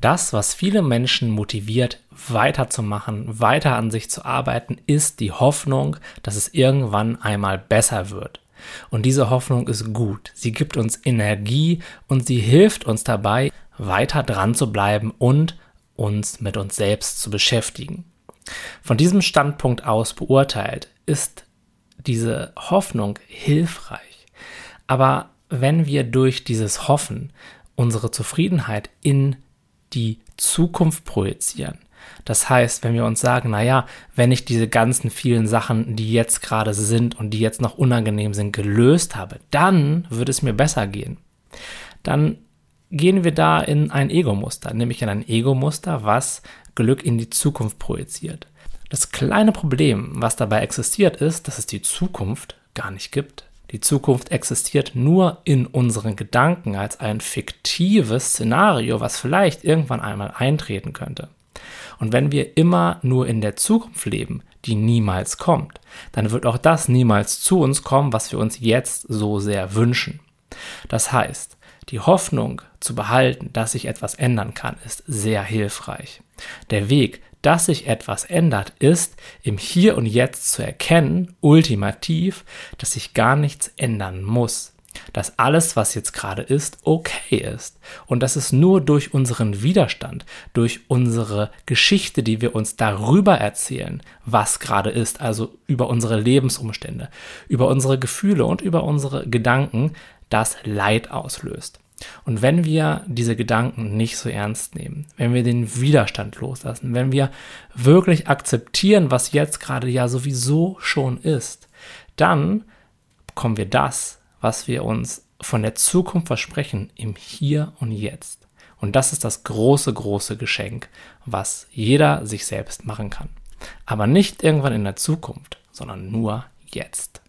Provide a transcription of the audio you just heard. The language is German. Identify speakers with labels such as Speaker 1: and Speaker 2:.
Speaker 1: Das, was viele Menschen motiviert, weiterzumachen, weiter an sich zu arbeiten, ist die Hoffnung, dass es irgendwann einmal besser wird. Und diese Hoffnung ist gut. Sie gibt uns Energie und sie hilft uns dabei, weiter dran zu bleiben und uns mit uns selbst zu beschäftigen. Von diesem Standpunkt aus beurteilt ist diese Hoffnung hilfreich. Aber wenn wir durch dieses Hoffen unsere Zufriedenheit in die Zukunft projizieren. Das heißt, wenn wir uns sagen, naja, wenn ich diese ganzen vielen Sachen, die jetzt gerade sind und die jetzt noch unangenehm sind, gelöst habe, dann wird es mir besser gehen. Dann gehen wir da in ein Ego-Muster, nämlich in ein Ego-Muster, was Glück in die Zukunft projiziert. Das kleine Problem, was dabei existiert, ist, dass es die Zukunft gar nicht gibt. Die Zukunft existiert nur in unseren Gedanken als ein fiktives Szenario, was vielleicht irgendwann einmal eintreten könnte. Und wenn wir immer nur in der Zukunft leben, die niemals kommt, dann wird auch das niemals zu uns kommen, was wir uns jetzt so sehr wünschen. Das heißt, die Hoffnung zu behalten, dass sich etwas ändern kann, ist sehr hilfreich. Der Weg, dass sich etwas ändert, ist im Hier und Jetzt zu erkennen, ultimativ, dass sich gar nichts ändern muss. Dass alles, was jetzt gerade ist, okay ist. Und dass es nur durch unseren Widerstand, durch unsere Geschichte, die wir uns darüber erzählen, was gerade ist, also über unsere Lebensumstände, über unsere Gefühle und über unsere Gedanken, das Leid auslöst. Und wenn wir diese Gedanken nicht so ernst nehmen, wenn wir den Widerstand loslassen, wenn wir wirklich akzeptieren, was jetzt gerade ja sowieso schon ist, dann bekommen wir das, was wir uns von der Zukunft versprechen, im Hier und Jetzt. Und das ist das große, große Geschenk, was jeder sich selbst machen kann. Aber nicht irgendwann in der Zukunft, sondern nur jetzt.